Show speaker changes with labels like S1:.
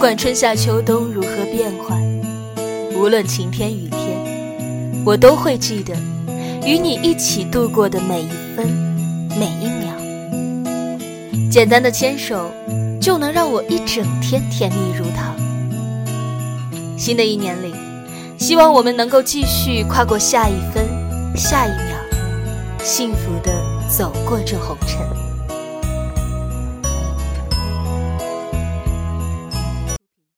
S1: 不管春夏秋冬如何变换无论晴天雨天我都会记得与你一起度过的每一分每一秒。简单的牵手就能让我一整天甜蜜如糖新的一年里希望我们能够继续跨过下一分下一秒幸福的走过这红尘。